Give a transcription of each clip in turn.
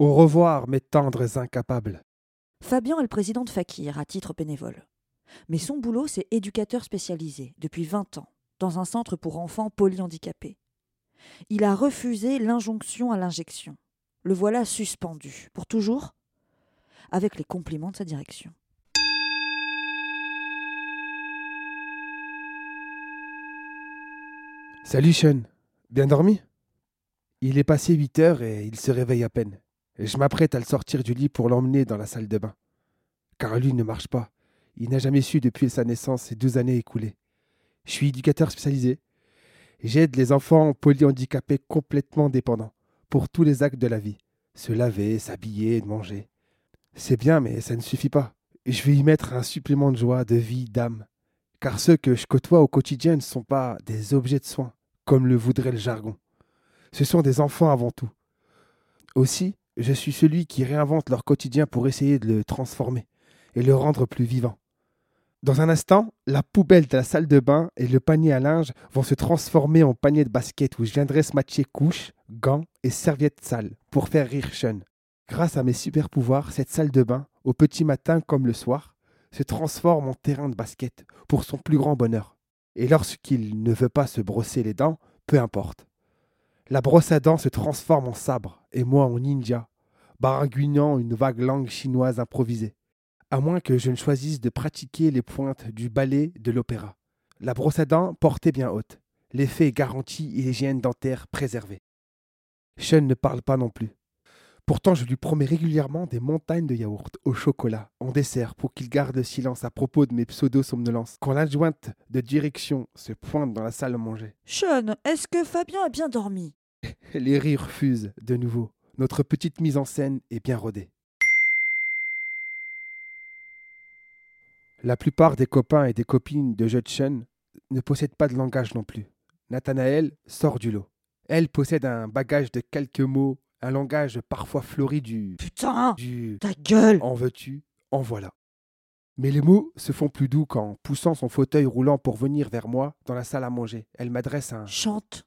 Au revoir, mes tendres incapables. Fabian est le président de Fakir à titre bénévole. Mais son boulot, c'est éducateur spécialisé depuis 20 ans dans un centre pour enfants polyhandicapés. Il a refusé l'injonction à l'injection. Le voilà suspendu. Pour toujours Avec les compliments de sa direction. Salut Sean, bien dormi? Il est passé 8 heures et il se réveille à peine. Je m'apprête à le sortir du lit pour l'emmener dans la salle de bain. Car lui ne marche pas. Il n'a jamais su depuis sa naissance ces deux années écoulées. Je suis éducateur spécialisé. J'aide les enfants polyhandicapés complètement dépendants pour tous les actes de la vie. Se laver, s'habiller, manger. C'est bien, mais ça ne suffit pas. Je vais y mettre un supplément de joie, de vie, d'âme. Car ceux que je côtoie au quotidien ne sont pas des objets de soins, comme le voudrait le jargon. Ce sont des enfants avant tout. Aussi, je suis celui qui réinvente leur quotidien pour essayer de le transformer et le rendre plus vivant. Dans un instant, la poubelle de la salle de bain et le panier à linge vont se transformer en panier de basket où je viendrai se matcher couches, gants et serviettes sales pour faire rire Sean. Grâce à mes super pouvoirs, cette salle de bain, au petit matin comme le soir, se transforme en terrain de basket pour son plus grand bonheur. Et lorsqu'il ne veut pas se brosser les dents, peu importe. La brosse à dents se transforme en sabre et moi en ninja, baragouinant une vague langue chinoise improvisée à moins que je ne choisisse de pratiquer les pointes du ballet de l'opéra. La brosse à dents portée bien haute. L'effet est garanti et l'hygiène dentaire préservée. Sean ne parle pas non plus. Pourtant, je lui promets régulièrement des montagnes de yaourt au chocolat, en dessert, pour qu'il garde le silence à propos de mes pseudo-somnolences. Quand l'adjointe de direction se pointe dans la salle à manger. Sean, est-ce que Fabien a bien dormi? Les rires fusent de nouveau. Notre petite mise en scène est bien rodée. La plupart des copains et des copines de Judson ne possèdent pas de langage non plus. Nathanaël sort du lot. Elle possède un bagage de quelques mots, un langage parfois fleuri du. Putain du. Ta gueule En veux-tu En voilà. Mais les mots se font plus doux quand, poussant son fauteuil roulant pour venir vers moi dans la salle à manger, elle m'adresse un. Chante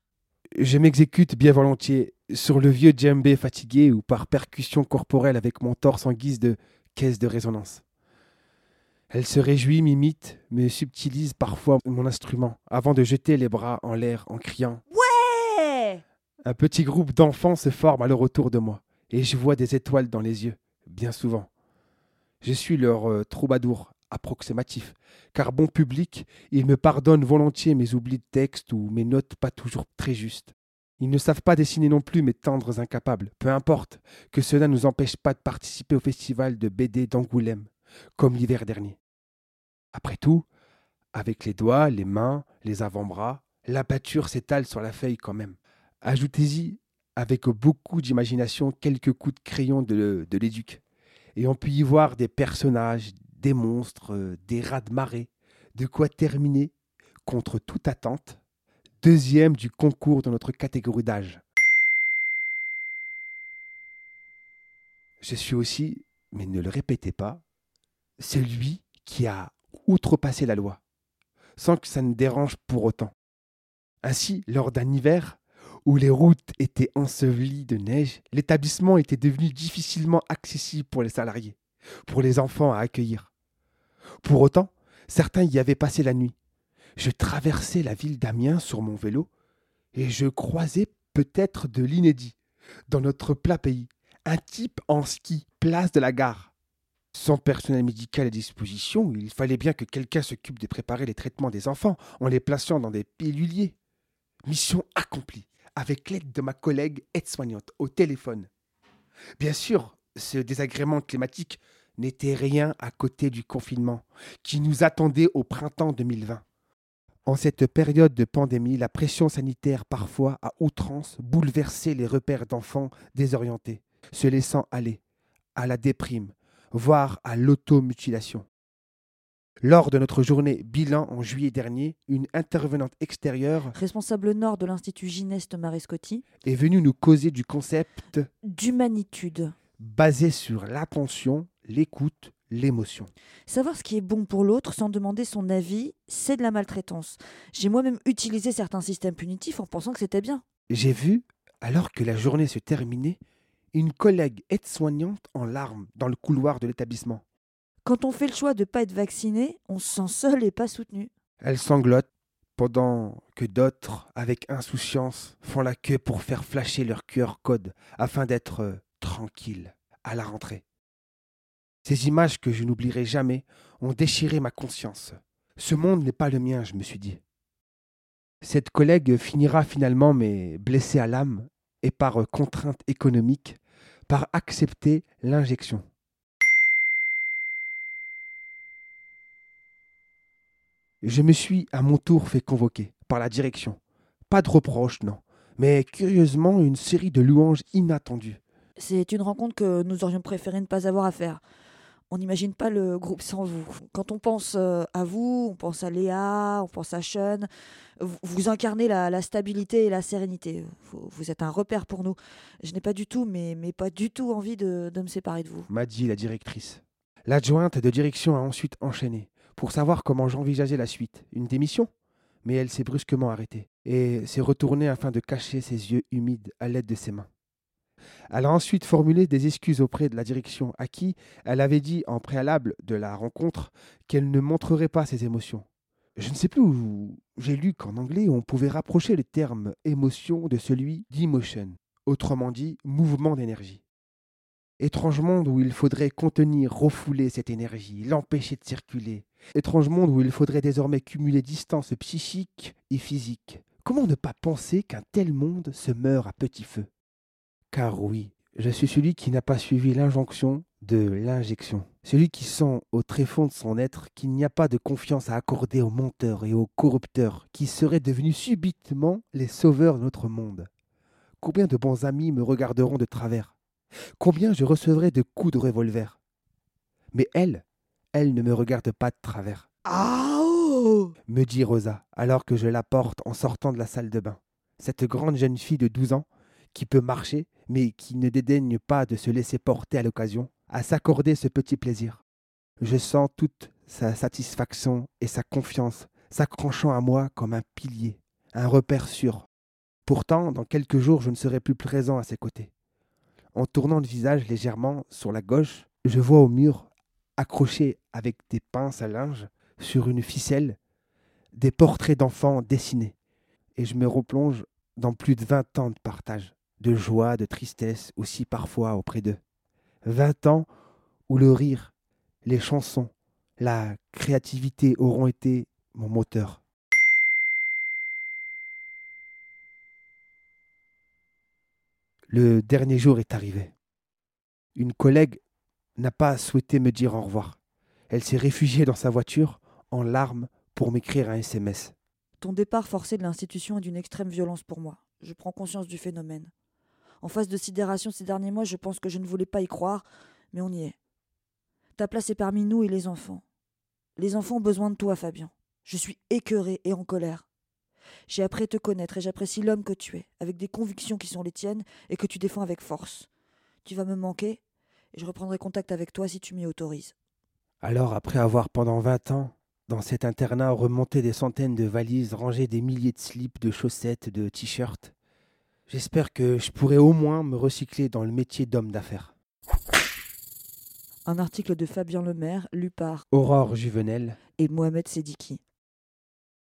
Je m'exécute bien volontiers sur le vieux djembé fatigué ou par percussion corporelle avec mon torse en guise de caisse de résonance. Elle se réjouit, m'imite, me subtilise parfois mon instrument, avant de jeter les bras en l'air en criant Ouais Un petit groupe d'enfants se forme alors autour de moi, et je vois des étoiles dans les yeux, bien souvent. Je suis leur euh, troubadour approximatif, car bon public, ils me pardonnent volontiers mes oublis de texte ou mes notes pas toujours très justes. Ils ne savent pas dessiner non plus mes tendres incapables, peu importe, que cela ne nous empêche pas de participer au festival de BD d'Angoulême, comme l'hiver dernier. Après tout, avec les doigts, les mains, les avant-bras, la pâture s'étale sur la feuille quand même. Ajoutez-y, avec beaucoup d'imagination, quelques coups de crayon de, de l'éduc. Et on peut y voir des personnages, des monstres, euh, des rats de marée, de quoi terminer, contre toute attente, deuxième du concours de notre catégorie d'âge. Je suis aussi, mais ne le répétez pas, celui qui a outrepasser la loi, sans que ça ne dérange pour autant. Ainsi, lors d'un hiver où les routes étaient ensevelies de neige, l'établissement était devenu difficilement accessible pour les salariés, pour les enfants à accueillir. Pour autant, certains y avaient passé la nuit. Je traversais la ville d'Amiens sur mon vélo et je croisais peut-être de l'inédit dans notre plat pays, un type en ski, place de la gare. Sans personnel médical à disposition, il fallait bien que quelqu'un s'occupe de préparer les traitements des enfants en les plaçant dans des piluliers. Mission accomplie, avec l'aide de ma collègue aide-soignante au téléphone. Bien sûr, ce désagrément climatique n'était rien à côté du confinement qui nous attendait au printemps 2020. En cette période de pandémie, la pression sanitaire parfois à outrance bouleversait les repères d'enfants désorientés, se laissant aller à la déprime, voire à l'automutilation. Lors de notre journée bilan en juillet dernier, une intervenante extérieure, responsable nord de l'Institut Gineste Marescotti, est venue nous causer du concept d'humanitude, basé sur l'attention, l'écoute, l'émotion. Savoir ce qui est bon pour l'autre sans demander son avis, c'est de la maltraitance. J'ai moi-même utilisé certains systèmes punitifs en pensant que c'était bien. J'ai vu, alors que la journée se terminait, une collègue aide-soignante en larmes dans le couloir de l'établissement. Quand on fait le choix de ne pas être vacciné, on se sent seul et pas soutenu. Elle sanglote pendant que d'autres, avec insouciance, font la queue pour faire flasher leur QR code afin d'être euh, tranquilles à la rentrée. Ces images que je n'oublierai jamais ont déchiré ma conscience. Ce monde n'est pas le mien, je me suis dit. Cette collègue finira finalement, mais blessée à l'âme et par contrainte économique, par accepter l'injection. Je me suis à mon tour fait convoquer par la direction. Pas de reproches, non, mais curieusement une série de louanges inattendues. C'est une rencontre que nous aurions préféré ne pas avoir à faire. On n'imagine pas le groupe sans vous. Quand on pense euh, à vous, on pense à Léa, on pense à Sean. Vous, incarnez la, stabilité et la sérénité. Vous, êtes un repère pour nous. Je n'ai pas du tout, mais, pas du tout envie de, de me séparer de vous. M'a dit la directrice. L'adjointe de direction a ensuite enchaîné pour savoir comment j'envisageais la suite. Une démission? Mais elle s'est brusquement arrêtée et s'est retournée afin de cacher ses yeux humides à l'aide de ses mains. Elle a ensuite formulé des excuses auprès de la direction à qui elle avait dit en préalable de la rencontre qu'elle ne montrerait pas ses émotions. Je ne sais plus où j'ai lu qu'en anglais on pouvait rapprocher le terme émotion de celui d'emotion, autrement dit mouvement d'énergie. Étrange monde où il faudrait contenir, refouler cette énergie, l'empêcher de circuler. Étrange monde où il faudrait désormais cumuler distance psychique et physique. Comment ne pas penser qu'un tel monde se meurt à petit feu? Car oui, je suis celui qui n'a pas suivi l'injonction de l'injection. Celui qui sent au tréfonds de son être qu'il n'y a pas de confiance à accorder aux menteurs et aux corrupteurs qui seraient devenus subitement les sauveurs de notre monde. Combien de bons amis me regarderont de travers? Combien je recevrai de coups de revolver? Mais elle, elle ne me regarde pas de travers. Ah me dit Rosa, alors que je la porte en sortant de la salle de bain. Cette grande jeune fille de douze ans, qui peut marcher, mais qui ne dédaigne pas de se laisser porter à l'occasion, à s'accorder ce petit plaisir. Je sens toute sa satisfaction et sa confiance s'accrochant à moi comme un pilier, un repère sûr. Pourtant, dans quelques jours, je ne serai plus présent à ses côtés. En tournant le visage légèrement sur la gauche, je vois au mur, accrochés avec des pinces à linge, sur une ficelle, des portraits d'enfants dessinés. Et je me replonge dans plus de vingt ans de partage, de joie, de tristesse aussi parfois auprès d'eux. Vingt ans où le rire, les chansons, la créativité auront été mon moteur. Le dernier jour est arrivé. Une collègue n'a pas souhaité me dire au revoir. Elle s'est réfugiée dans sa voiture, en larmes, pour m'écrire un SMS. Ton départ forcé de l'institution est d'une extrême violence pour moi. Je prends conscience du phénomène. En face de sidération ces derniers mois, je pense que je ne voulais pas y croire, mais on y est. Ta place est parmi nous et les enfants. Les enfants ont besoin de toi, Fabien. Je suis écœuré et en colère. J'ai appris à te connaître et j'apprécie l'homme que tu es, avec des convictions qui sont les tiennes et que tu défends avec force. Tu vas me manquer et je reprendrai contact avec toi si tu m'y autorises. Alors, après avoir pendant vingt ans, dans cet internat, remonté des centaines de valises, rangé des milliers de slips, de chaussettes, de t-shirts, j'espère que je pourrai au moins me recycler dans le métier d'homme d'affaires. Un article de Fabien Lemaire, lu par Aurore Juvenel et Mohamed Sediki.